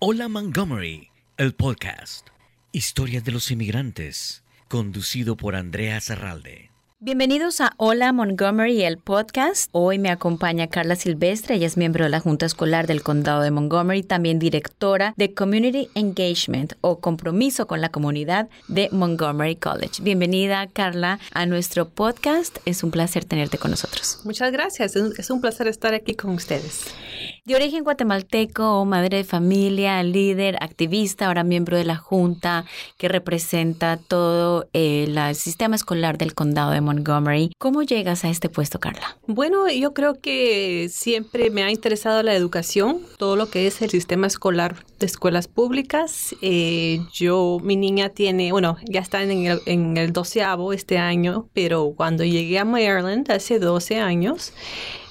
Hola Montgomery, el podcast. Historia de los inmigrantes, conducido por Andrea Serralde. Bienvenidos a Hola Montgomery, el podcast. Hoy me acompaña Carla Silvestre, ella es miembro de la Junta Escolar del Condado de Montgomery, también directora de Community Engagement o Compromiso con la Comunidad de Montgomery College. Bienvenida, Carla, a nuestro podcast. Es un placer tenerte con nosotros. Muchas gracias, es un placer estar aquí con ustedes. De origen guatemalteco, madre de familia, líder, activista, ahora miembro de la Junta que representa todo el sistema escolar del Condado de Montgomery. ¿Cómo llegas a este puesto, Carla? Bueno, yo creo que siempre me ha interesado la educación, todo lo que es el sistema escolar de escuelas públicas. Eh, yo, mi niña tiene, bueno, ya está en el, en el doceavo este año, pero cuando llegué a Maryland hace 12 años,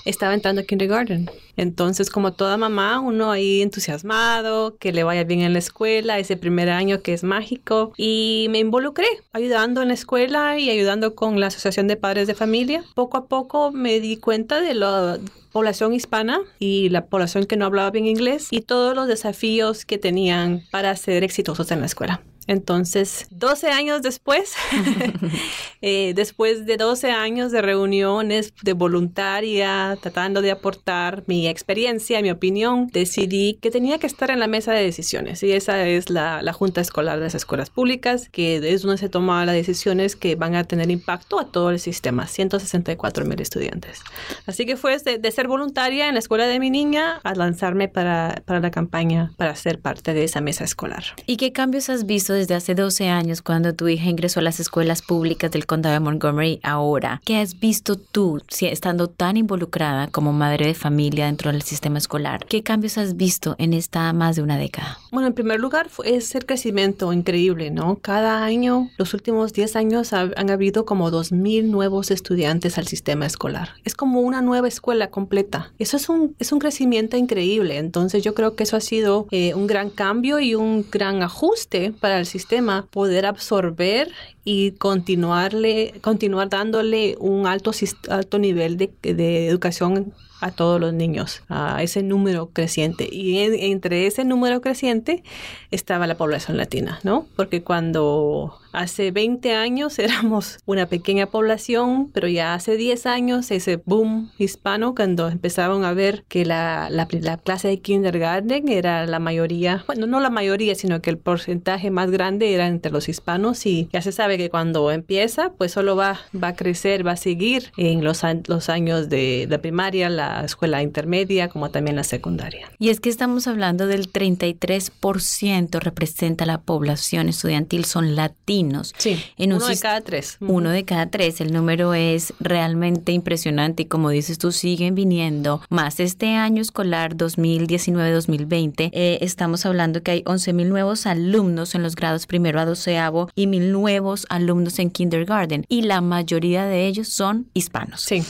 estaba entrando a kindergarten. Entonces, como toda mamá, uno ahí entusiasmado, que le vaya bien en la escuela, ese primer año que es mágico. Y me involucré ayudando en la escuela y ayudando con la Asociación de Padres de Familia. Poco a poco me di cuenta de la población hispana y la población que no hablaba bien inglés y todos los desafíos que tenían para ser exitosos en la escuela. Entonces, 12 años después, eh, después de 12 años de reuniones de voluntaria, tratando de aportar mi experiencia, mi opinión, decidí que tenía que estar en la mesa de decisiones. Y esa es la, Junta Escolar de las Escuelas Públicas, que es donde se toman las decisiones que van a tener impacto a todo el sistema, 164 mil estudiantes. Así que fue de, ser voluntaria en la escuela de mi niña a lanzarme para, para la campaña para ser parte de esa mesa escolar. ¿Y qué cambios has visto? Desde hace 12 años cuando tu hija ingresó a las escuelas públicas del condado de Montgomery ahora. ¿Qué has visto tú estando tan involucrada como madre de familia dentro del sistema escolar? ¿Qué cambios has visto en esta más de una década? Bueno, en primer lugar es el crecimiento increíble, ¿no? Cada año, los últimos 10 años han habido como 2.000 nuevos estudiantes al sistema escolar. Es como una nueva escuela completa. Eso es un, es un crecimiento increíble. Entonces yo creo que eso ha sido eh, un gran cambio y un gran ajuste para el sistema poder absorber y continuarle, continuar dándole un alto, alto nivel de, de educación a todos los niños, a ese número creciente. Y entre ese número creciente estaba la población latina, ¿no? Porque cuando hace 20 años éramos una pequeña población, pero ya hace 10 años ese boom hispano, cuando empezaron a ver que la, la, clase de kindergarten era la mayoría, bueno, no la mayoría, sino que el porcentaje más grande era entre los hispanos y ya se sabe que cuando empieza, pues solo va, va a crecer, va a seguir en los, los años de, de primaria, la escuela intermedia como también la secundaria. Y es que estamos hablando del 33% representa la población estudiantil, son latinos. Sí, en uno de cada tres. Uno de cada tres, el número es realmente impresionante y como dices tú, siguen viniendo más. Este año escolar 2019-2020 eh, estamos hablando que hay 11 mil nuevos alumnos en los grados primero a doceavo y mil nuevos alumnos en kindergarten y la mayoría de ellos son hispanos. Sí.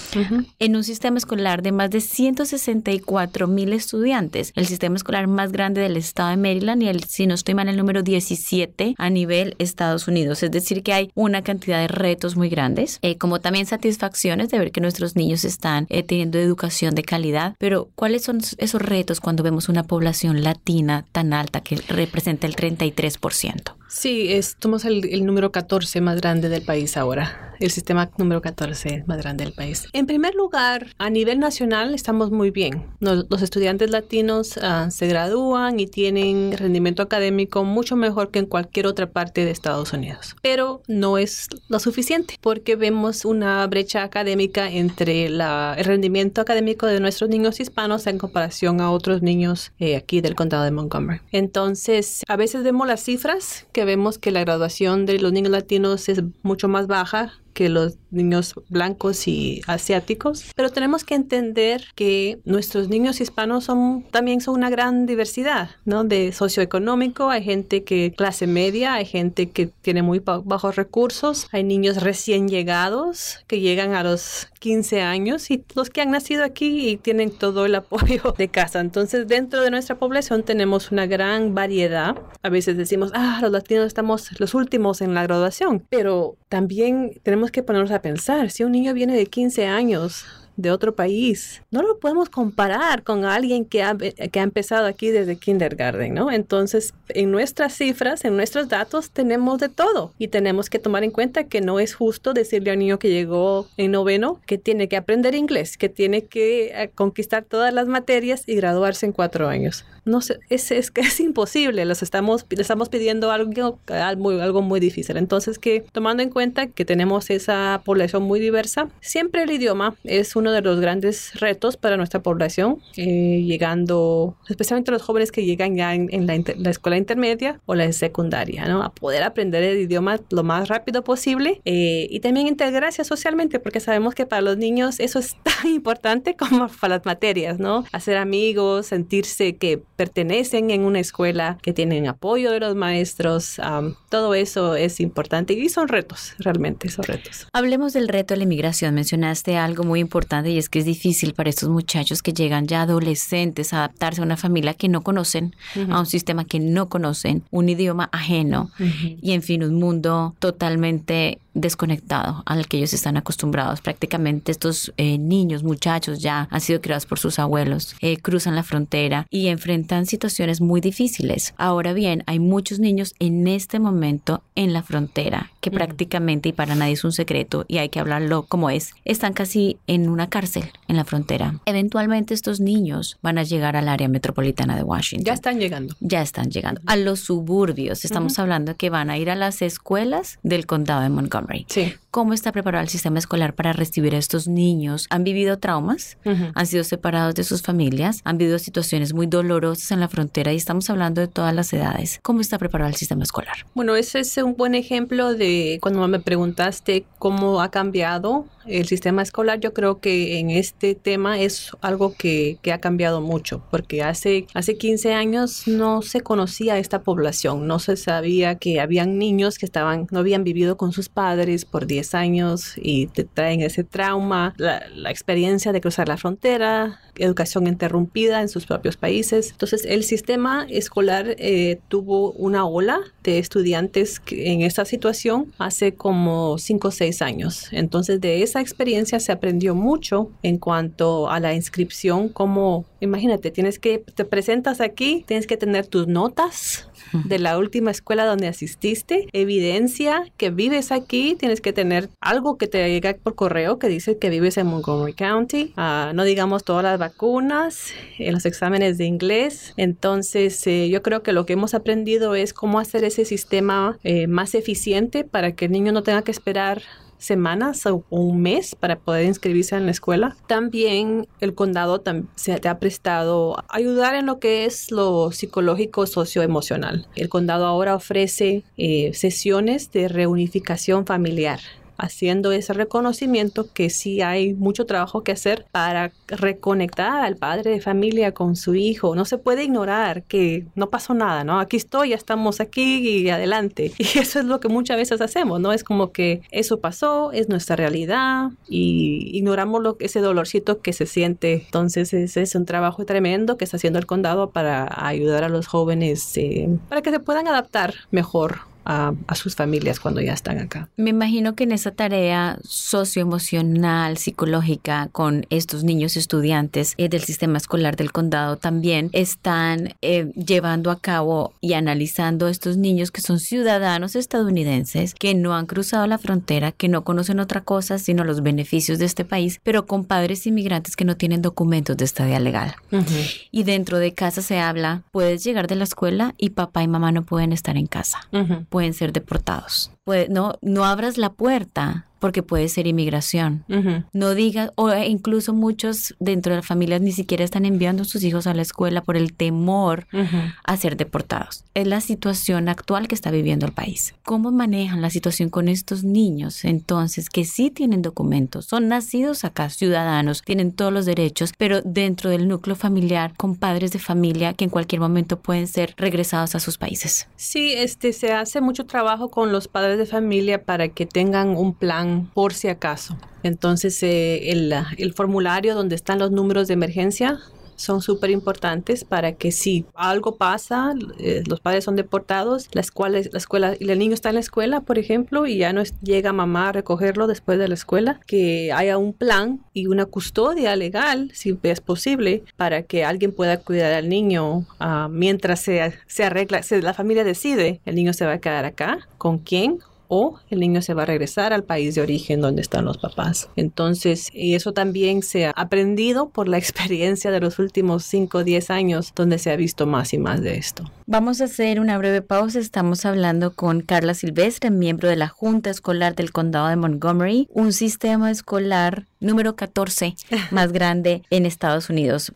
En un sistema escolar de más de 164 mil estudiantes, el sistema escolar más grande del estado de Maryland y el, si no estoy mal, el número 17 a nivel Estados Unidos. Es decir, que hay una cantidad de retos muy grandes, eh, como también satisfacciones de ver que nuestros niños están eh, teniendo educación de calidad. Pero, ¿cuáles son esos retos cuando vemos una población latina tan alta que representa el 33%? Sí, somos el, número 14 más grande del país ahora, el sistema número 14 más grande del país. En primer lugar, a nivel nacional estamos muy bien. Los, estudiantes latinos ah, se gradúan y tienen rendimiento académico mucho mejor que en cualquier otra parte de Estados Unidos. Pero no es lo suficiente porque vemos una brecha académica entre el rendimiento académico de nuestros niños hispanos en comparación a otros niños eh, aquí del condado de Montgomery. Entonces, a veces vemos las cifras que vemos que la graduación de los niños latinos es mucho más baja que los niños blancos y asiáticos, pero tenemos que entender que nuestros niños hispanos son también son una gran diversidad, ¿no? De socioeconómico, hay gente que clase media, hay gente que tiene muy bajos recursos, hay niños recién llegados que llegan a los 15 años y los que han nacido aquí y tienen todo el apoyo de casa. Entonces, dentro de nuestra población tenemos una gran variedad. A veces decimos, ah, los latinos estamos los últimos en la graduación, pero también tenemos que ponernos a pensar, si un niño viene de 15 años, de otro país, no lo podemos comparar con alguien que ha, que ha empezado aquí desde kindergarten, ¿no? Entonces, en nuestras cifras, en nuestros datos, tenemos de todo y tenemos que tomar en cuenta que no es justo decirle a un niño que llegó en noveno que tiene que aprender inglés, que tiene que eh, conquistar todas las materias y graduarse en cuatro años. No sé, es, es, es imposible, los estamos, le estamos pidiendo algo, algo, algo muy difícil. Entonces, que tomando en cuenta que tenemos esa población muy diversa, siempre el idioma es uno de los grandes retos para nuestra población, eh, llegando, especialmente los jóvenes que llegan ya en, la, la, escuela intermedia o la secundaria, ¿no? A poder aprender el idioma lo más rápido posible eh, y también integrarse socialmente, porque sabemos que para los niños eso es tan importante como para las materias, ¿no? Hacer amigos, sentirse que pertenecen en una escuela, que tienen apoyo de los maestros, um, todo eso es importante y son retos, realmente son retos. Hablemos del reto de la inmigración. Mencionaste algo muy importante y es que es difícil para estos muchachos que llegan ya adolescentes a adaptarse a una familia que no conocen, uh -huh. a un sistema que no conocen, un idioma ajeno uh -huh. y en fin, un mundo totalmente desconectado al que ellos están acostumbrados. Prácticamente estos eh, niños, muchachos ya han sido criados por sus abuelos, eh, cruzan la frontera y enfrentan situaciones muy difíciles. Ahora bien, hay muchos niños en este momento en la frontera que prácticamente, y para nadie es un secreto, y hay que hablarlo como es, están casi en una cárcel en la frontera. Eventualmente estos niños van a llegar al área metropolitana de Washington. Ya están llegando. Ya están llegando. A los suburbios. Estamos uh -huh. hablando que van a ir a las escuelas del condado de Montgomery. Sí. ¿Cómo está preparado el sistema escolar para recibir a estos niños? ¿Han vivido traumas? ¿Han sido separados de sus familias? ¿Han vivido situaciones muy dolorosas en la frontera? Y estamos hablando de todas las edades. ¿Cómo está preparado el sistema escolar? Bueno, ese es un buen ejemplo de cuando me preguntaste cómo ha cambiado el sistema escolar. Yo creo que en este tema es algo que, que ha cambiado mucho, porque hace, hace 15 años no se conocía esta población, no se sabía que habían niños que estaban, no habían vivido con sus padres por 10 años y te traen ese trauma, la, la experiencia de cruzar la frontera, educación interrumpida en sus propios países. Entonces, el sistema escolar eh, tuvo una ola de estudiantes en esta situación hace como 5 o 6 años. Entonces, de esa experiencia se aprendió mucho en cuanto a la inscripción, como, imagínate, tienes que, te presentas aquí, tienes que tener tus notas de la última escuela donde asististe, evidencia que vives aquí, tienes que tener algo que te llega por correo que dice que vives en Montgomery County, uh, no digamos todas las vacunas, en los exámenes de inglés. Entonces, eh, yo creo que lo que hemos aprendido es cómo hacer ese sistema eh, más eficiente para que el niño no tenga que esperar semanas o un mes para poder inscribirse en la escuela. También el condado se te ha prestado ayudar en lo que es lo psicológico socioemocional. El condado ahora ofrece eh, sesiones de reunificación familiar haciendo ese reconocimiento que sí hay mucho trabajo que hacer para reconectar al padre de familia con su hijo. No se puede ignorar que no pasó nada, ¿no? Aquí estoy, ya estamos aquí y adelante. Y eso es lo que muchas veces hacemos, ¿no? Es como que eso pasó, es nuestra realidad y ignoramos lo, ese dolorcito que se siente. Entonces ese es un trabajo tremendo que está haciendo el condado para ayudar a los jóvenes eh, para que se puedan adaptar mejor a, a, sus familias cuando ya están acá. Me imagino que en esa tarea socioemocional, psicológica con estos niños estudiantes eh, del sistema escolar del condado también están eh, llevando a cabo y analizando estos niños que son ciudadanos estadounidenses, que no han cruzado la frontera, que no conocen otra cosa sino los beneficios de este país, pero con padres inmigrantes que no tienen documentos de estadía legal. Uh -huh. Y dentro de casa se habla, puedes llegar de la escuela y papá y mamá no pueden estar en casa. Uh -huh pueden ser deportados. Puede, no, no abras la puerta porque puede ser inmigración. Uh -huh. No digas, o incluso muchos dentro de las familias ni siquiera están enviando a sus hijos a la escuela por el temor uh -huh. a ser deportados. Es la situación actual que está viviendo el país. ¿Cómo manejan la situación con estos niños entonces que sí tienen documentos, son nacidos acá, ciudadanos, tienen todos los derechos, pero dentro del núcleo familiar con padres de familia que en cualquier momento pueden ser regresados a sus países? Sí, este se hace mucho trabajo con los padres de familia para que tengan un plan por si acaso. Entonces, eh, el, el, formulario donde están los números de emergencia son súper importantes para que si algo pasa, eh, los padres son deportados, la escuela, la escuela, y el niño está en la escuela, por ejemplo, y ya no llega mamá a recogerlo después de la escuela, que haya un plan y una custodia legal, si es posible, para que alguien pueda cuidar al niño ah, mientras se, se arregla, se, la familia decide, el niño se va a quedar acá, con quién o el niño se va a regresar al país de origen donde están los papás. Entonces, y eso también se ha aprendido por la experiencia de los últimos 5 o 10 años donde se ha visto más y más de esto. Vamos a hacer una breve pausa. Estamos hablando con Carla Silvestre, miembro de la Junta Escolar del Condado de Montgomery, un sistema escolar número 14 más grande en Estados Unidos.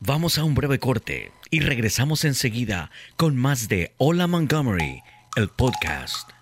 Vamos a un breve corte y regresamos enseguida con más de Hola Montgomery, el podcast.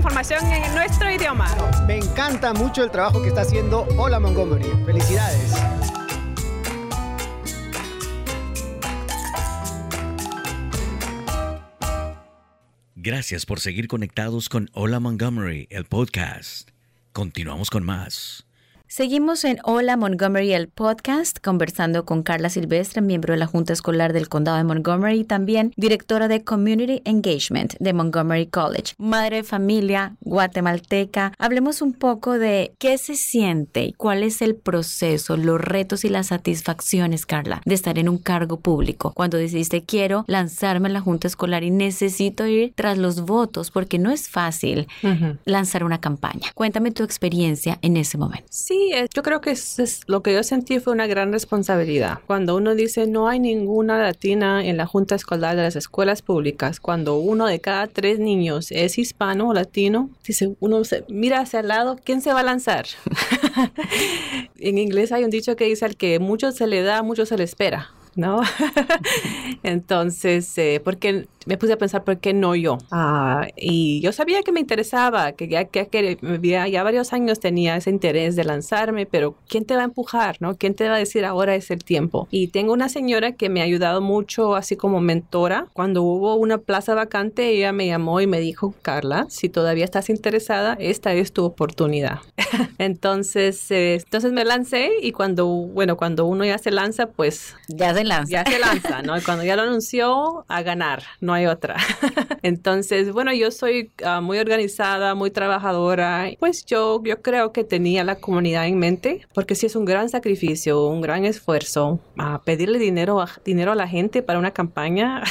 información en nuestro idioma. Me encanta mucho el trabajo que está haciendo Hola Montgomery. Felicidades. Gracias por seguir conectados con Hola Montgomery, el podcast. Continuamos con más. Seguimos en Hola Montgomery, el podcast, conversando con Carla Silvestre, miembro de la Junta Escolar del Condado de Montgomery y también directora de Community Engagement de Montgomery College. Madre de familia guatemalteca, hablemos un poco de qué se siente y cuál es el proceso, los retos y las satisfacciones, Carla, de estar en un cargo público. Cuando decidiste quiero lanzarme en la Junta Escolar y necesito ir tras los votos porque no es fácil lanzar una campaña. Cuéntame tu experiencia en ese momento. Sí, yo creo que es, lo que yo sentí fue una gran responsabilidad. Cuando uno dice no hay ninguna latina en la junta escolar de las escuelas públicas, cuando uno de cada tres niños es hispano o latino, dice uno se mira hacia el lado, ¿quién se va a lanzar? en inglés hay un dicho que dice al que mucho se le da, mucho se le espera. ¿no? Entonces, eh, porque me puse a pensar, ¿por qué no yo? Ah, y yo sabía que me interesaba, que ya, que, ya, ya varios años tenía ese interés de lanzarme, pero ¿quién te va a empujar, no? ¿Quién te va a decir ahora es el tiempo? Y tengo una señora que me ha ayudado mucho, así como mentora. Cuando hubo una plaza vacante, ella me llamó y me dijo, Carla, si todavía estás interesada, esta es tu oportunidad. entonces, eh, entonces me lancé y cuando, bueno, cuando uno ya se lanza, pues... Ya se lanza. Ya se lanza, ¿no? Y cuando ya lo anunció, a ganar, no hay otra. Entonces, bueno, yo soy ah, muy organizada, muy trabajadora. Pues yo, yo creo que tenía la comunidad en mente, porque sí es un gran sacrificio, un gran esfuerzo. a pedirle dinero a, dinero a la gente para una campaña,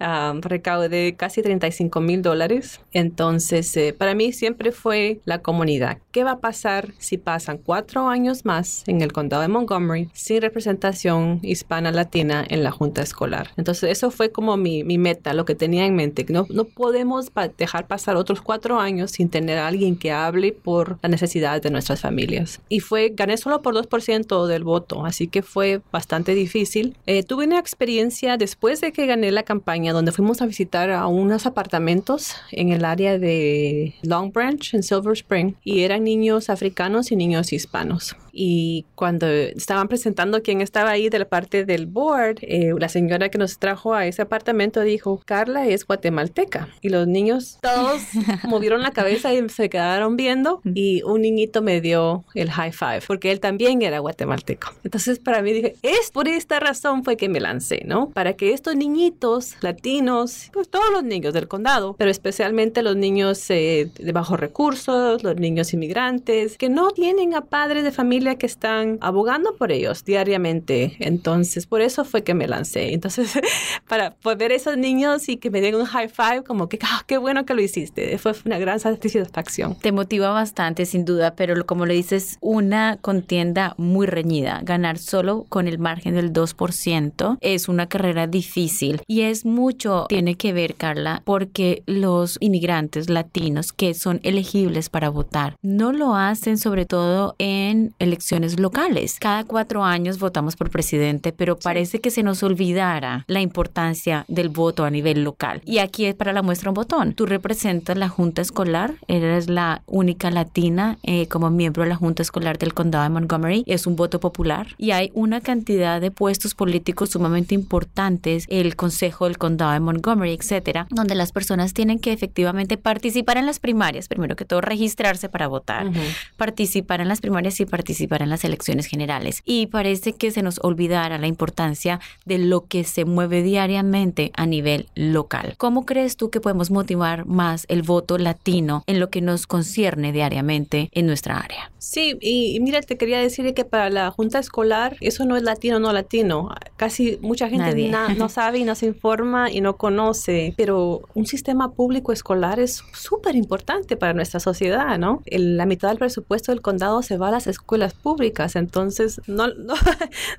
uh, recaudé casi 35 mil dólares. Entonces, eh, para mí siempre fue la comunidad. ¿Qué va a pasar si pasan cuatro años más en el condado de Montgomery sin representación hispana latina en la junta escolar? Entonces, eso fue como mi, mi meta, lo que tenía en mente. No, no podemos dejar pasar otros cuatro años sin tener a alguien que hable por las necesidades de nuestras familias. Y fue, gané solo por 2% del voto, así que fue bastante difícil. Eh, tuve una experiencia después de que gané la campaña donde fuimos a visitar a unos apartamentos en el área de Long Branch, en Silver Spring, y eran niños africanos y niños hispanos. Y cuando estaban presentando quién estaba ahí de la parte del board, eh, la señora que nos trajo a ese apartamento dijo, Carla es guatemalteca. Y los niños todos movieron la cabeza y se quedaron viendo y un niñito me dio el high five porque él también era guatemalteco. Entonces para mí dije, es por esta razón fue que me lancé, ¿no? Para que estos niñitos latinos, pues todos los niños del condado, pero especialmente los niños eh, de bajos recursos, los niños inmigrantes, que no tienen a padres de familia familia que están abogando por ellos diariamente. Entonces, por eso fue que me lancé. Entonces, para poder esos niños y que me den un high five, como que, ah, qué bueno que lo hiciste. Fue una gran satisfacción. Te motiva bastante, sin duda, pero como le dices, una contienda muy reñida. Ganar solo con el margen del 2% es una carrera difícil y es mucho, tiene que ver, Carla, porque los inmigrantes latinos que son elegibles para votar no lo hacen sobre todo en elecciones locales. Cada cuatro años votamos por presidente, pero parece que se nos olvidara la importancia del voto a nivel local. Y aquí es para la muestra un botón. Tú representas la Junta Escolar, eres la única latina eh, como miembro de la Junta Escolar del Condado de Montgomery. Es un voto popular y hay una cantidad de puestos políticos sumamente importantes, el Consejo del Condado de Montgomery, etcétera, donde las personas tienen que efectivamente participar en las primarias, primero que todo registrarse para votar, participar en las primarias y participar en las elecciones generales. Y parece que se nos olvidara la importancia de lo que se mueve diariamente a nivel local. ¿Cómo crees tú que podemos motivar más el voto latino en lo que nos concierne diariamente en nuestra área? Sí, y, mira, te quería decir que para la Junta Escolar eso no es latino no latino. Casi mucha gente no sabe y no se informa y no conoce, pero un sistema público escolar es súper importante para nuestra sociedad, ¿no? la mitad del presupuesto del condado se va a las escuelas públicas, entonces no, no,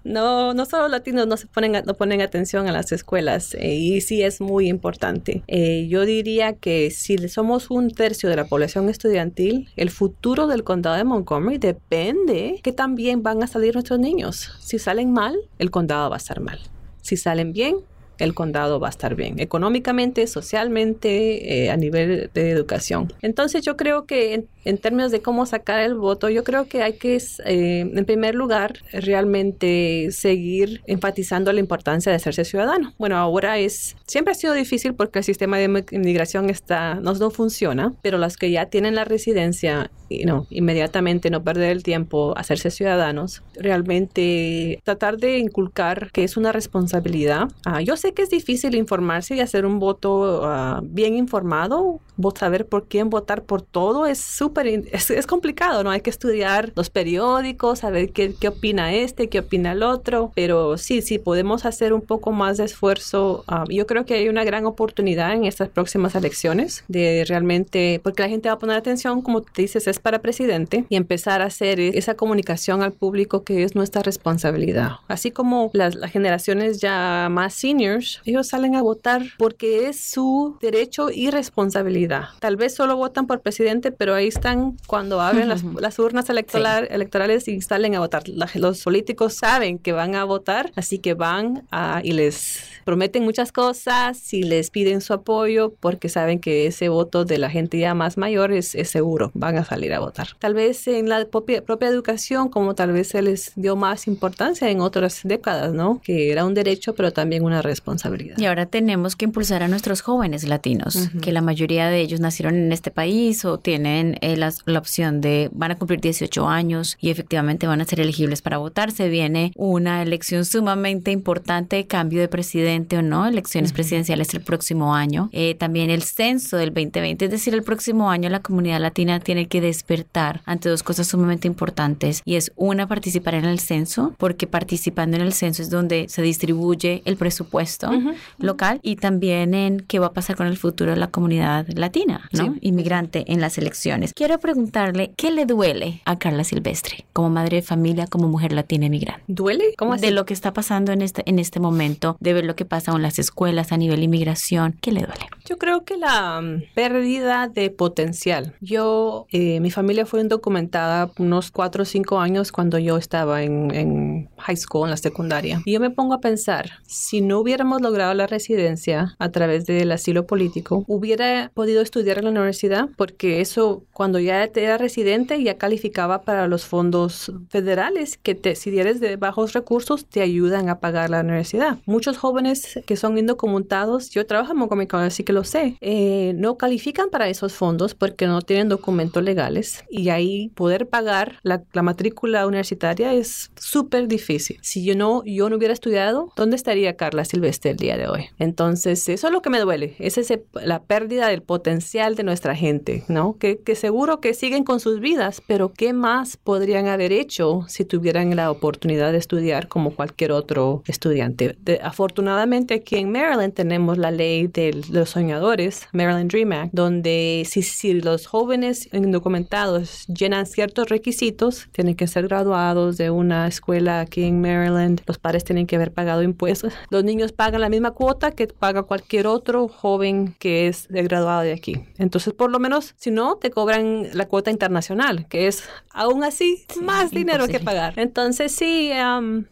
no, no solo latinos no se ponen, no ponen atención a las escuelas eh, y sí es muy importante. Eh, yo diría que si somos un tercio de la población estudiantil, el futuro del condado de Montgomery depende que también van a salir nuestros niños. Si salen mal, el condado va a estar mal. Si salen bien, el condado va a estar bien, económicamente, socialmente, eh, a nivel de educación. Entonces yo creo que en, términos de cómo sacar el voto, yo creo que hay que, eh, en primer lugar, realmente seguir enfatizando la importancia de hacerse ciudadano. Bueno, ahora es, siempre ha sido difícil porque el sistema de inmigración está, no, funciona, pero las que ya tienen la residencia, no, inmediatamente no perder el tiempo, hacerse ciudadanos, realmente tratar de inculcar que es una responsabilidad. Ah, yo sé que es difícil informarse y hacer un voto ah, bien informado, saber por quién votar por todo es súper, es, complicado, ¿no? Hay que estudiar los periódicos, saber qué, qué, opina este, qué opina el otro, pero sí, sí, podemos hacer un poco más de esfuerzo. Ah, yo creo que hay una gran oportunidad en estas próximas elecciones de realmente, porque la gente va a poner atención, como te dices, es para presidente y empezar a hacer esa comunicación al público que es nuestra responsabilidad. Así como las, las generaciones ya más senior ellos salen a votar porque es su derecho y responsabilidad. Tal vez solo votan por presidente, pero ahí están cuando abren las, urnas electorales y salen a votar. los políticos saben que van a votar, así que van y les prometen muchas cosas y les piden su apoyo porque saben que ese voto de la gente ya más mayor es, seguro, van a salir a votar. Tal vez en la propia, propia educación, como tal vez se les dio más importancia en otras décadas, ¿no? Que era un derecho, pero también una responsabilidad. Y ahora tenemos que impulsar a nuestros jóvenes latinos, que la mayoría de ellos nacieron en este país o tienen eh, la, opción de, van a cumplir 18 años y efectivamente van a ser elegibles para votar. Se viene una elección sumamente importante, cambio de presidente o no, elecciones presidenciales el próximo año. Eh, también el censo del 2020, es decir, el próximo año la comunidad latina tiene que despertar ante dos cosas sumamente importantes y es una, participar en el censo, porque participando en el censo es donde se distribuye el presupuesto local y también en qué va a pasar con el futuro de la comunidad latina, ¿no? Inmigrante en las elecciones. Quiero preguntarle, ¿qué le duele a Carla Silvestre como madre de familia, como mujer latina inmigrante? ¿Duele? ¿Cómo así? De lo que está pasando en este, en este momento, de ver lo que pasa con las escuelas a nivel inmigración? ¿Qué le duele? Yo creo que la mm, pérdida de potencial. Yo, eh, mi familia fue indocumentada unos cuatro o cinco años cuando yo estaba en, en, high school, en la secundaria. Y yo me pongo a pensar, si no hubiéramos logrado la residencia a través del asilo político, hubiera podido estudiar en la universidad, porque eso, cuando ya era residente, ya calificaba para los fondos federales que te, si eres de bajos recursos, te ayudan a pagar la universidad. Muchos jóvenes que son indocumentados, yo trabajo en College, así que lo sé, eh, no califican para esos fondos porque no tienen documentos legales y ahí poder pagar la, matrícula universitaria es súper difícil. Si yo no, yo no hubiera estudiado, ¿dónde estaría Carla Silvestre? el día de hoy. Entonces, eso es lo que me duele, es ese, la pérdida del potencial de nuestra gente, ¿no? Que, que seguro que siguen con sus vidas, pero ¿qué más podrían haber hecho si tuvieran la oportunidad de estudiar como cualquier otro estudiante? afortunadamente aquí en Maryland tenemos la ley de los soñadores, Maryland Dream Act, donde si, si los jóvenes indocumentados llenan ciertos requisitos, tienen que ser graduados de una escuela aquí en Maryland, los padres tienen que haber pagado impuestos, los niños pagan la misma cuota que paga cualquier otro joven que es graduado de aquí. Entonces, por lo menos, si no, te cobran la cuota internacional, que es aún así más dinero que pagar. Entonces, sí,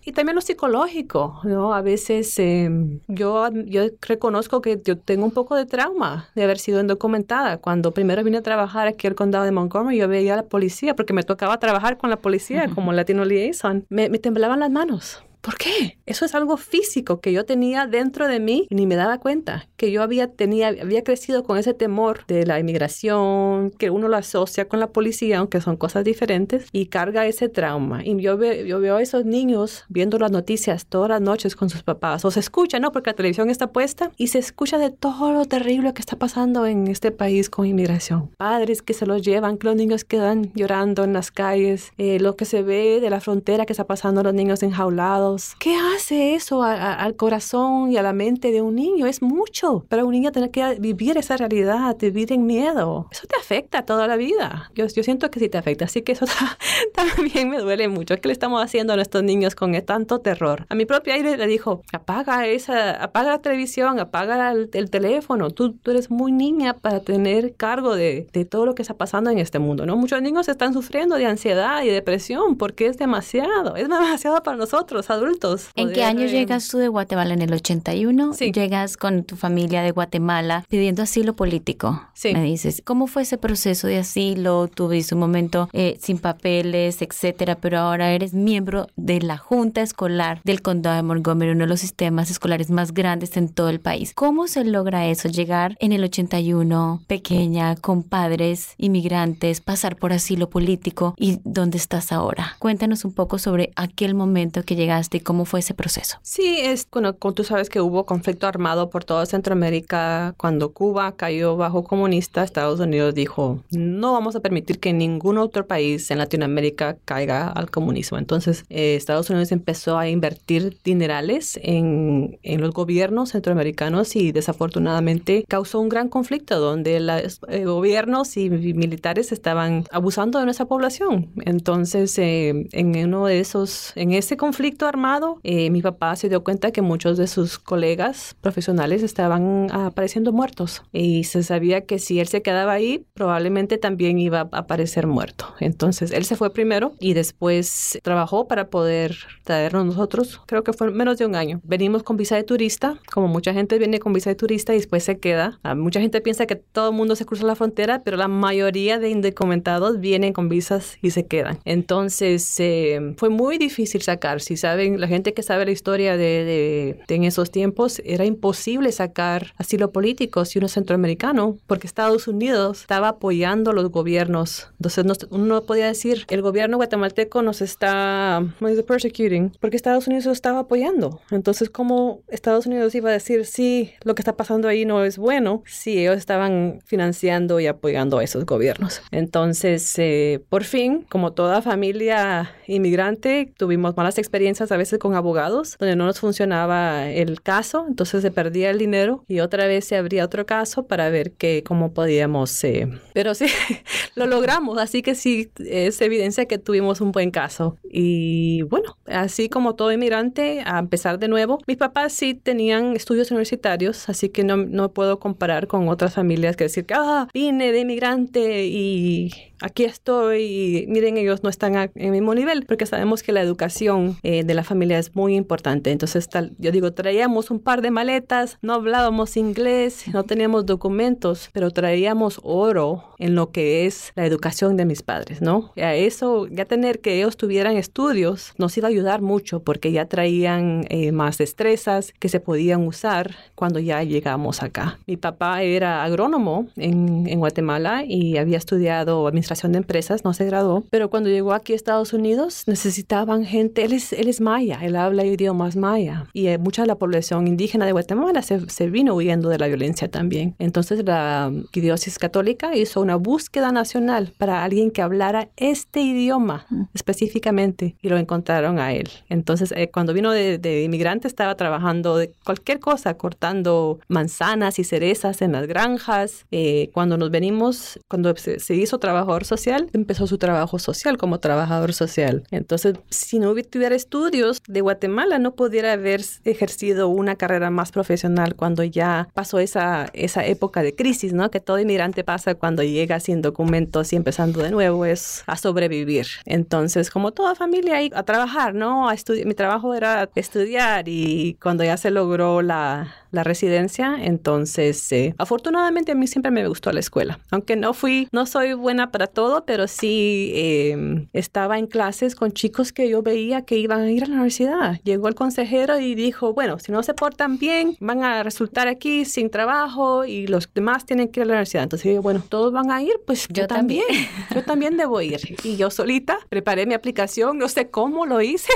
y también lo psicológico, ¿no? A veces em, yo, yo reconozco que yo tengo un poco de trauma de haber sido indocumentada. Cuando primero vine a trabajar aquí al condado de Montgomery, yo veía a la policía, porque me tocaba trabajar con la policía como Latino Liaison. me temblaban las manos ¿Por qué? Eso es algo físico que yo tenía dentro de mí y ni me daba cuenta, que yo había, tenía, había crecido con ese temor de la inmigración, que uno lo asocia con la policía, aunque son cosas diferentes, y carga ese trauma. Y yo, yo veo a esos niños viendo las noticias todas las noches con sus papás, o se escucha, ¿no? Porque la televisión está puesta y se escucha de todo lo terrible que está pasando en este país con inmigración. Padres que se los llevan, que los niños quedan llorando en las calles, eh, lo que se ve de la frontera que está pasando los niños enjaulados ¿Qué hace eso al corazón y a la mente de un niño? Es mucho para un niño tener que vivir esa realidad, vivir en miedo. Eso te afecta toda la vida. Yo, yo siento que sí te afecta, así que eso también me duele mucho. ¿Qué le estamos haciendo a nuestros niños con tanto terror? A mi propia aire le dijo, apaga esa, apaga la televisión, apaga el, teléfono. Tú, tú, eres muy niña para tener cargo de, de todo lo que está pasando en este mundo, ¿no? Muchos niños están sufriendo de ansiedad y depresión porque es demasiado, es demasiado para nosotros, adultos. ¿En qué año llegas tú de Guatemala? ¿En el 81? Sí. Llegas con tu familia de Guatemala pidiendo asilo político. Sí. Me dices, ¿cómo fue ese proceso de asilo? Tuviste un momento eh, sin papeles, etcétera, pero ahora eres miembro de la Junta Escolar del Condado de Montgomery, uno de los sistemas escolares más grandes en todo el país. ¿Cómo se logra eso? Llegar en el 81, pequeña, con padres inmigrantes, pasar por asilo político y dónde estás ahora. Cuéntanos un poco sobre aquel momento que llegaste y cómo fue ese proceso. Sí, es, bueno, tú sabes que hubo conflicto armado por toda Centroamérica. Cuando Cuba cayó bajo comunista, Estados Unidos dijo, no vamos a permitir que ningún otro país en Latinoamérica caiga al comunismo. Entonces, eh, Estados Unidos empezó a invertir dinerales en, en, los gobiernos centroamericanos y desafortunadamente causó un gran conflicto donde los eh, gobiernos y militares estaban abusando de nuestra población. Entonces, eh, en uno de esos, en ese conflicto armado, eh, mi papá se dio cuenta que muchos de sus colegas profesionales estaban apareciendo muertos y se sabía que si él se quedaba ahí, probablemente también iba a aparecer muerto. Entonces, él se fue primero y después trabajó para poder traernos nosotros, creo que fue menos de un año. Venimos con visa de turista, como mucha gente viene con visa de turista y después se queda. Ah, mucha gente piensa que todo el mundo se cruza la frontera, pero la mayoría de indocumentados vienen con visas y se quedan. Entonces, eh, fue muy difícil sacar, si saben la gente que sabe la historia de, en esos tiempos, era imposible sacar asilo político si uno es centroamericano, porque Estados Unidos estaba apoyando los gobiernos. Entonces uno no podía decir, el gobierno guatemalteco nos está persecuting, porque Estados Unidos estaba apoyando. Entonces, ¿cómo Estados Unidos iba a decir, sí, lo que está pasando ahí no es bueno, si ellos estaban financiando y apoyando a esos gobiernos? Entonces, eh, por fin, como toda familia inmigrante, tuvimos malas experiencias a veces con abogados, donde no nos funcionaba el caso, entonces se perdía el dinero y otra vez se abría otro caso para ver que, cómo podíamos... Eh, pero sí, lo logramos, así que sí, es evidencia que tuvimos un buen caso. Y bueno, así como todo inmigrante, a empezar de nuevo, mis papás sí tenían estudios universitarios, así que no, no puedo comparar con otras familias que decir que, ah, vine de inmigrante y aquí estoy y miren, ellos no están en el mismo nivel, porque sabemos que la educación eh, de la familia es muy importante. Entonces, tal, yo digo, traíamos un par de maletas, no hablábamos inglés, no teníamos documentos, pero traíamos oro en lo que es la educación de mis padres, ¿no? Y a eso, ya tener que ellos tuvieran estudios, nos iba a ayudar mucho porque ya traían eh, más destrezas que se podían usar cuando ya llegamos acá. Mi papá era agrónomo en, en Guatemala y había estudiado administración administración de empresas, no se graduó, pero cuando llegó aquí a Estados Unidos necesitaban gente, él es, él es maya, él habla idiomas maya y eh, mucha de la población indígena de Guatemala se, se vino huyendo de la violencia también. Entonces la Arquidiócesis Católica hizo una búsqueda nacional para alguien que hablara este idioma específicamente y lo encontraron a él. Entonces eh, cuando vino de, de inmigrante estaba trabajando de cualquier cosa, cortando manzanas y cerezas en las granjas. Eh, cuando nos venimos, cuando se, se hizo social, empezó su trabajo social como trabajador social. Entonces, si no tuviera estudios de Guatemala, no pudiera haber ejercido una carrera más profesional cuando ya pasó esa, esa época de crisis, ¿no? Que todo inmigrante pasa cuando llega sin documentos y empezando de nuevo es a sobrevivir. Entonces, como toda familia, ahí a trabajar, ¿no? A. Mi trabajo era estudiar y cuando ya se logró la, la residencia, entonces, eh, afortunadamente a mí siempre me gustó la escuela. Aunque no fui, no soy buena para todo, pero sí eh, estaba en clases con chicos que yo veía que iban a ir a la universidad. Llegó el consejero y dijo, bueno, si no se portan bien, van a resultar aquí sin trabajo y los demás tienen que ir a la universidad. Entonces yo, bueno, todos van a ir, pues yo, Yo también. también. yo también debo ir. Y yo solita preparé mi aplicación, no sé cómo lo hice,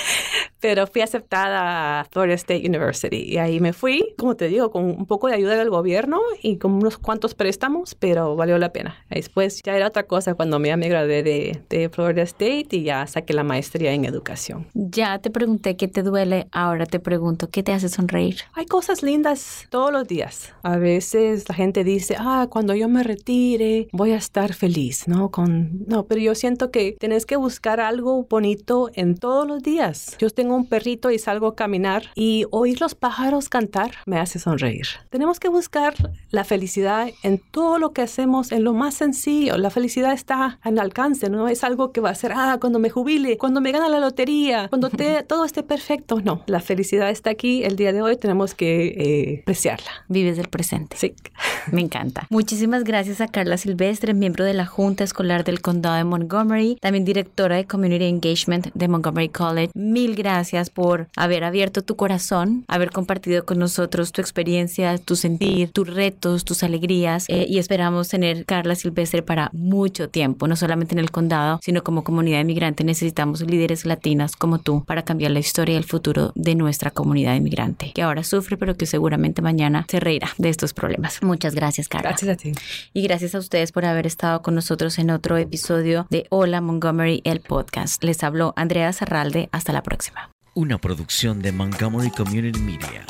pero fui aceptada a Florida State University y ahí me fui, como te digo, con un poco de ayuda del gobierno y con unos cuantos préstamos, pero valió la pena. Después ya era otra cosa cuando me, me gradué de, de Florida State y ya saqué la maestría en educación. Ya te pregunté qué te duele, ahora te pregunto qué te hace sonreír. Hay cosas lindas todos los días. A veces la gente dice, ah, cuando yo me retire voy a estar feliz, ¿no? Con... No, pero yo siento que tienes que buscar algo bonito en todos los días. Yo tengo un perrito y salgo a caminar y oír los pájaros cantar me hace sonreír. Tenemos que buscar la felicidad en todo lo que hacemos, en lo más sencillo. La felicidad está al alcance, no es algo que va a ser, ah, cuando me jubile, cuando me gana la lotería, cuando te, todo esté perfecto. No, la felicidad está aquí el día de hoy, tenemos que eh, apreciarla. Vives del presente. Sí. Me encanta. Muchísimas gracias a Carla Silvestre, miembro de la Junta Escolar del Condado de Montgomery, también directora de Community Engagement de Montgomery College. Mil gracias por haber abierto tu corazón, haber compartido con nosotros tu experiencia, tu sentir, tus retos, tus alegrías eh, y esperamos tener Carla Silvestre para mucho tiempo, no solamente en el condado, sino como comunidad inmigrante necesitamos líderes latinas como tú para cambiar la historia y el futuro de nuestra comunidad inmigrante, que ahora sufre pero que seguramente mañana se reirá de estos problemas. Muchas gracias, Carla. Gracias a ti. Y gracias a ustedes por haber estado con nosotros en otro episodio de Hola Montgomery, el podcast. Les habló Andrea Zarralde. Hasta la próxima. Una producción de Montgomery Community Media.